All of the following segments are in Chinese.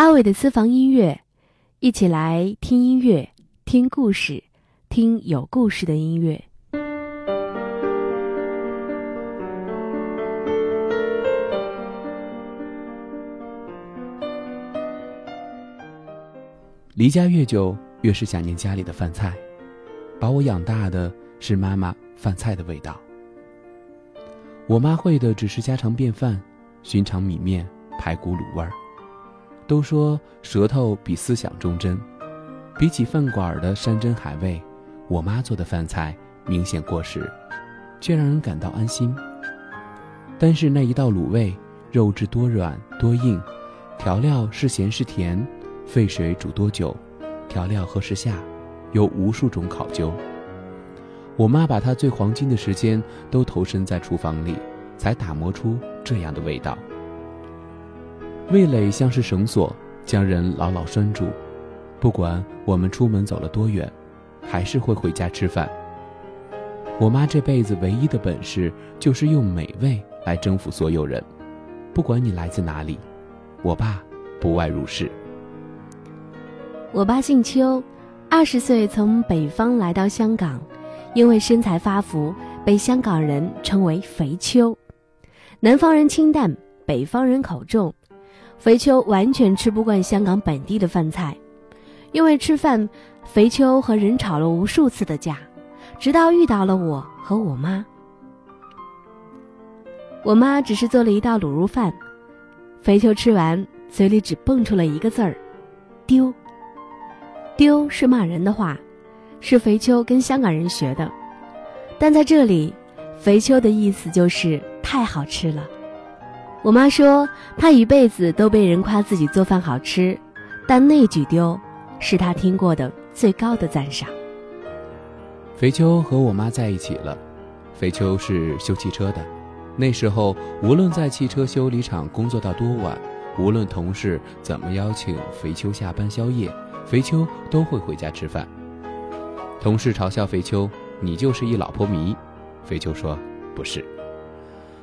阿伟的私房音乐，一起来听音乐，听故事，听有故事的音乐。离家越久，越是想念家里的饭菜。把我养大的是妈妈饭菜的味道。我妈会的只是家常便饭，寻常米面、排骨、卤味儿。都说舌头比思想忠贞，比起饭馆的山珍海味，我妈做的饭菜明显过时，却让人感到安心。但是那一道卤味，肉质多软多硬，调料是咸是甜。沸水煮多久，调料何时下，有无数种考究。我妈把她最黄金的时间都投身在厨房里，才打磨出这样的味道。味蕾像是绳索，将人牢牢拴住。不管我们出门走了多远，还是会回家吃饭。我妈这辈子唯一的本事，就是用美味来征服所有人。不管你来自哪里，我爸不外如是。我爸姓邱，二十岁从北方来到香港，因为身材发福，被香港人称为“肥邱”。南方人清淡，北方人口重，肥秋完全吃不惯香港本地的饭菜。因为吃饭，肥秋和人吵了无数次的架，直到遇到了我和我妈。我妈只是做了一道卤肉饭，肥秋吃完，嘴里只蹦出了一个字儿：“丢。”丢是骂人的话，是肥秋跟香港人学的，但在这里，肥秋的意思就是太好吃了。我妈说，她一辈子都被人夸自己做饭好吃，但那句丢，是她听过的最高的赞赏。肥秋和我妈在一起了，肥秋是修汽车的，那时候无论在汽车修理厂工作到多晚，无论同事怎么邀请肥秋下班宵夜。肥秋都会回家吃饭。同事嘲笑肥秋：“你就是一老婆迷。”肥秋说：“不是。”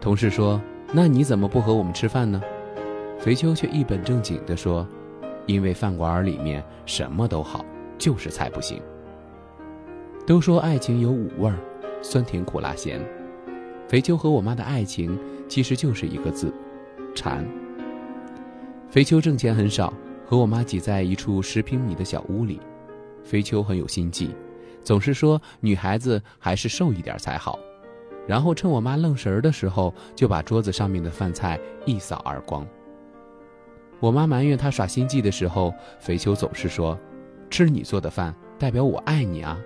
同事说：“那你怎么不和我们吃饭呢？”肥秋却一本正经地说：“因为饭馆里面什么都好，就是菜不行。”都说爱情有五味儿，酸甜苦辣咸。肥秋和我妈的爱情其实就是一个字：馋。肥秋挣钱很少。和我妈挤在一处十平米的小屋里，肥秋很有心计，总是说女孩子还是瘦一点才好，然后趁我妈愣神儿的时候，就把桌子上面的饭菜一扫而光。我妈埋怨他耍心计的时候，肥秋总是说：“吃你做的饭代表我爱你啊，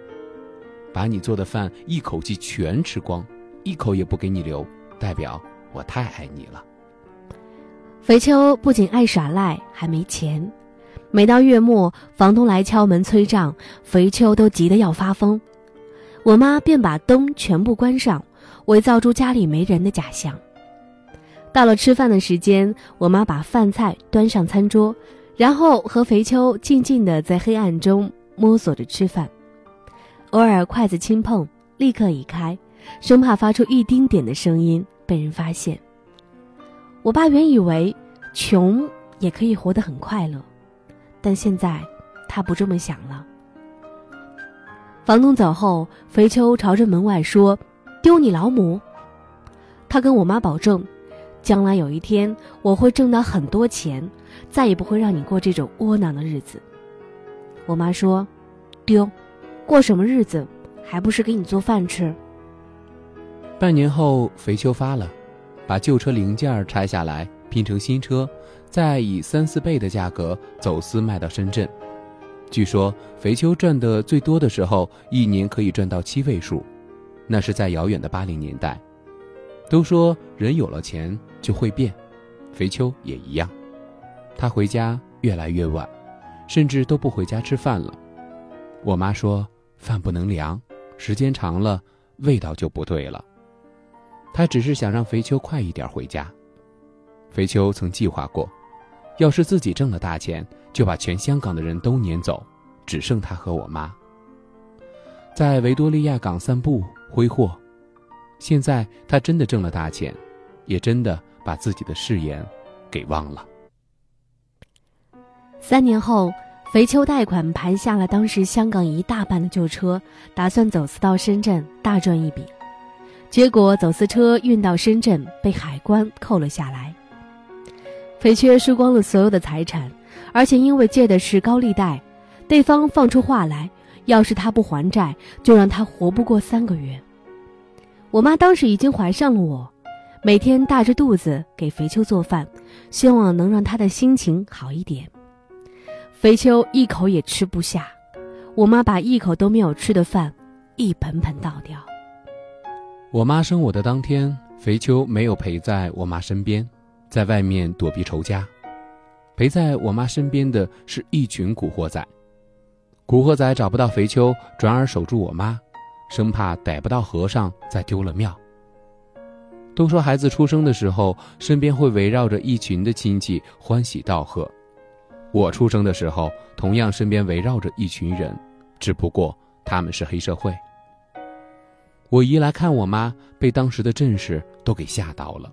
把你做的饭一口气全吃光，一口也不给你留，代表我太爱你了。”肥秋不仅爱耍赖，还没钱。每到月末，房东来敲门催账，肥秋都急得要发疯。我妈便把灯全部关上，伪造出家里没人的假象。到了吃饭的时间，我妈把饭菜端上餐桌，然后和肥秋静静地在黑暗中摸索着吃饭，偶尔筷子轻碰，立刻移开，生怕发出一丁点的声音被人发现。我爸原以为穷也可以活得很快乐，但现在他不这么想了。房东走后，肥秋朝着门外说：“丢你老母！”他跟我妈保证，将来有一天我会挣到很多钱，再也不会让你过这种窝囊的日子。我妈说：“丢，过什么日子？还不是给你做饭吃。”半年后，肥秋发了。把旧车零件拆下来拼成新车，再以三四倍的价格走私卖到深圳。据说肥秋赚的最多的时候，一年可以赚到七位数，那是在遥远的八零年代。都说人有了钱就会变，肥秋也一样。他回家越来越晚，甚至都不回家吃饭了。我妈说饭不能凉，时间长了味道就不对了。他只是想让肥秋快一点回家。肥秋曾计划过，要是自己挣了大钱，就把全香港的人都撵走，只剩他和我妈，在维多利亚港散步挥霍。现在他真的挣了大钱，也真的把自己的誓言给忘了。三年后，肥秋贷款盘下了当时香港一大半的旧车，打算走私到深圳大赚一笔。结果走私车运到深圳被海关扣了下来。肥缺输光了所有的财产，而且因为借的是高利贷，对方放出话来，要是他不还债，就让他活不过三个月。我妈当时已经怀上了我，每天大着肚子给肥秋做饭，希望能让他的心情好一点。肥秋一口也吃不下，我妈把一口都没有吃的饭一盆盆倒掉。我妈生我的当天，肥秋没有陪在我妈身边，在外面躲避仇家。陪在我妈身边的是一群古惑仔。古惑仔找不到肥秋，转而守住我妈，生怕逮不到和尚再丢了庙。都说孩子出生的时候，身边会围绕着一群的亲戚欢喜道贺。我出生的时候，同样身边围绕着一群人，只不过他们是黑社会。我姨来看我妈，被当时的阵势都给吓到了。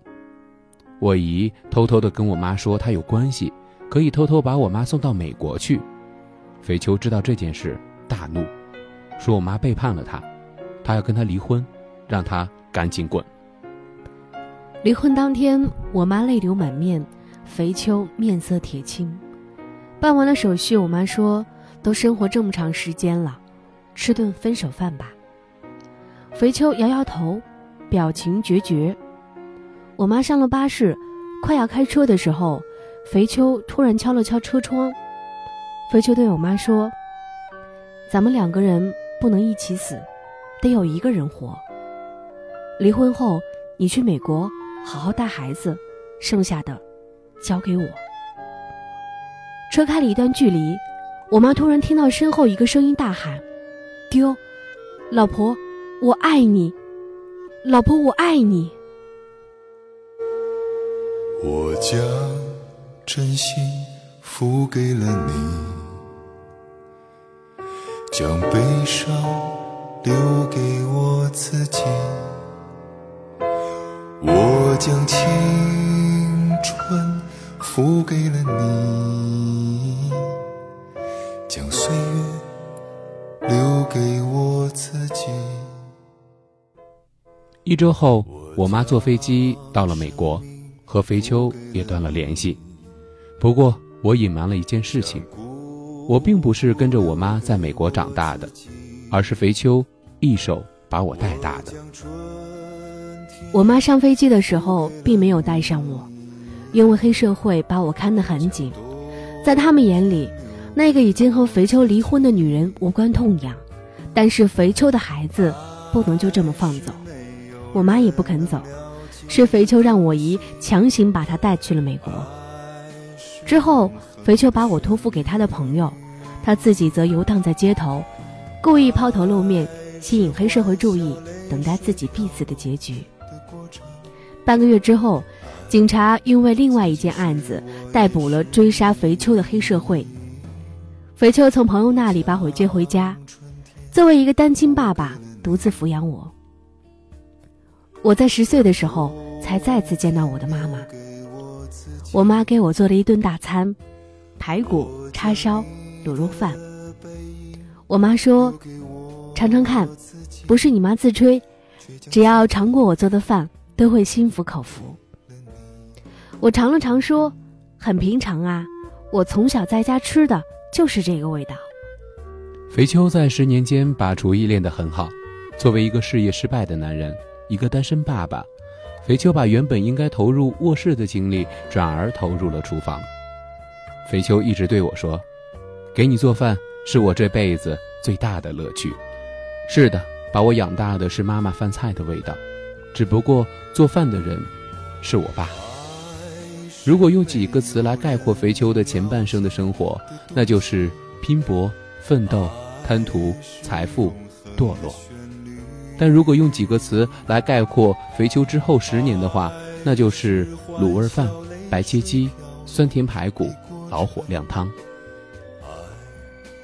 我姨偷偷的跟我妈说，她有关系，可以偷偷把我妈送到美国去。肥秋知道这件事，大怒，说我妈背叛了他，他要跟他离婚，让他赶紧滚。离婚当天，我妈泪流满面，肥秋面色铁青。办完了手续，我妈说：“都生活这么长时间了，吃顿分手饭吧。”肥秋摇摇头，表情决绝。我妈上了巴士，快要开车的时候，肥秋突然敲了敲车窗。肥秋对我妈说：“咱们两个人不能一起死，得有一个人活。离婚后，你去美国好好带孩子，剩下的交给我。”车开了一段距离，我妈突然听到身后一个声音大喊：“丢，老婆，我爱你，老婆，我爱你。”我将真心付给了你，将悲伤留给我自己，我将青春付给了你。将岁月留给我自己。一周后，我妈坐飞机到了美国，和肥秋也断了联系。不过，我隐瞒了一件事情：我并不是跟着我妈在美国长大的，而是肥秋一手把我带大的。我妈上飞机的时候并没有带上我，因为黑社会把我看得很紧，在他们眼里。那个已经和肥秋离婚的女人无关痛痒，但是肥秋的孩子不能就这么放走。我妈也不肯走，是肥秋让我姨强行把她带去了美国。之后，肥秋把我托付给他的朋友，他自己则游荡在街头，故意抛头露面，吸引黑社会注意，等待自己必死的结局。半个月之后，警察因为另外一件案子逮捕了追杀肥秋的黑社会。肥秋从朋友那里把我接回家，作为一个单亲爸爸，独自抚养我。我在十岁的时候才再次见到我的妈妈。我妈给我做了一顿大餐，排骨、叉烧、卤肉饭。我妈说：“尝尝看，不是你妈自吹，只要尝过我做的饭，都会心服口服。”我尝了尝，说：“很平常啊，我从小在家吃的。”就是这个味道。肥秋在十年间把厨艺练得很好。作为一个事业失败的男人，一个单身爸爸，肥秋把原本应该投入卧室的精力，转而投入了厨房。肥秋一直对我说：“给你做饭是我这辈子最大的乐趣。”是的，把我养大的是妈妈饭菜的味道，只不过做饭的人是我爸。如果用几个词来概括肥秋的前半生的生活，那就是拼搏、奋斗、贪图财富、堕落。但如果用几个词来概括肥秋之后十年的话，那就是卤味饭、白切鸡、酸甜排骨、老火靓汤。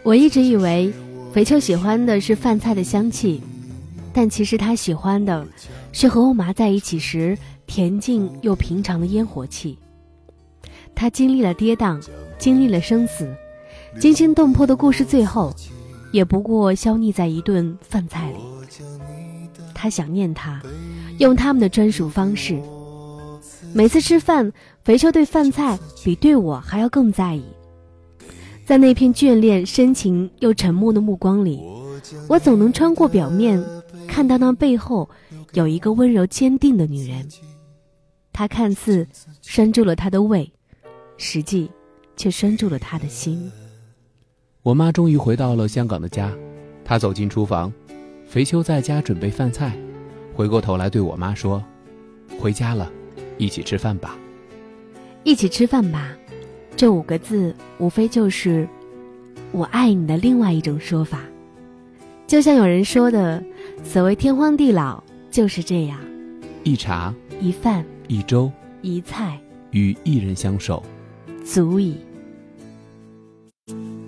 我一直以为肥秋喜欢的是饭菜的香气，但其实他喜欢的是和我妈在一起时恬静又平常的烟火气。他经历了跌宕，经历了生死，惊心动魄的故事最后，也不过消匿在一顿饭菜里。他想念他，用他们的专属方式。每次吃饭，肥秋对饭菜比对我还要更在意。在那片眷恋、深情又沉默的目光里，我总能穿过表面，看到那背后有一个温柔坚定的女人。她看似拴住了他的胃，实际却拴住了他的心。我妈终于回到了香港的家，她走进厨房，肥秋在家准备饭菜，回过头来对我妈说：“回家了。”一起吃饭吧，一起吃饭吧，这五个字无非就是“我爱你”的另外一种说法。就像有人说的，所谓天荒地老就是这样，一茶一饭一粥一菜，与一人相守，足矣。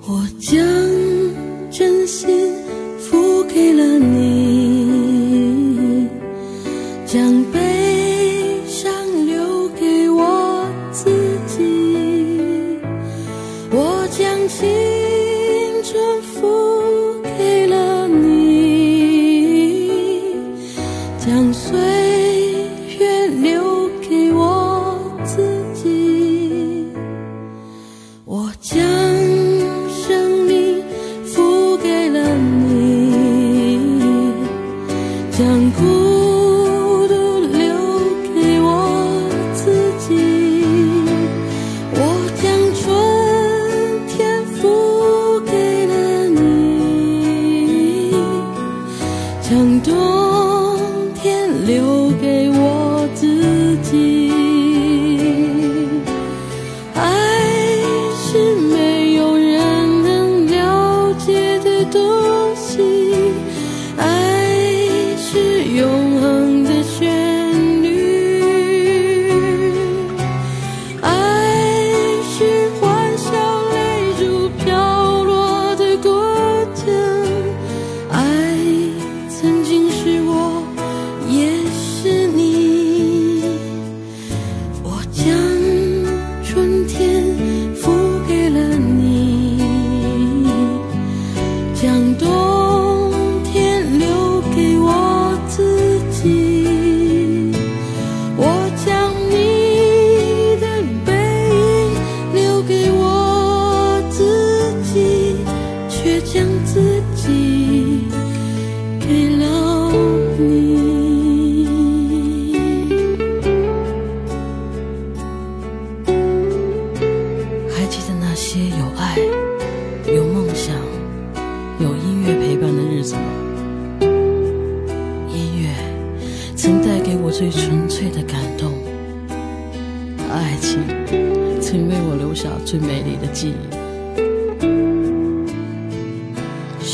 我将真心付为了你，viu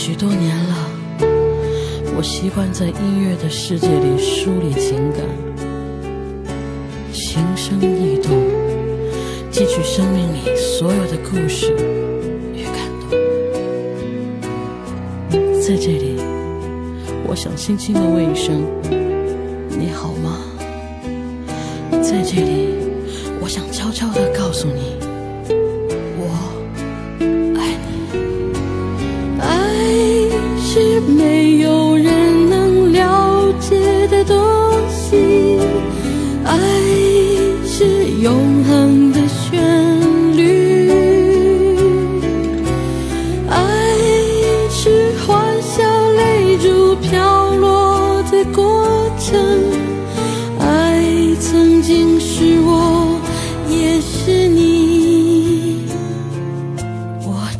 许多年了，我习惯在音乐的世界里梳理情感，情生意动，汲取生命里所有的故事与感动。在这里，我想轻轻的问一声：你好吗？在这里，我想悄悄的告诉你。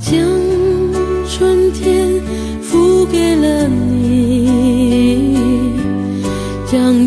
将春天付给了你将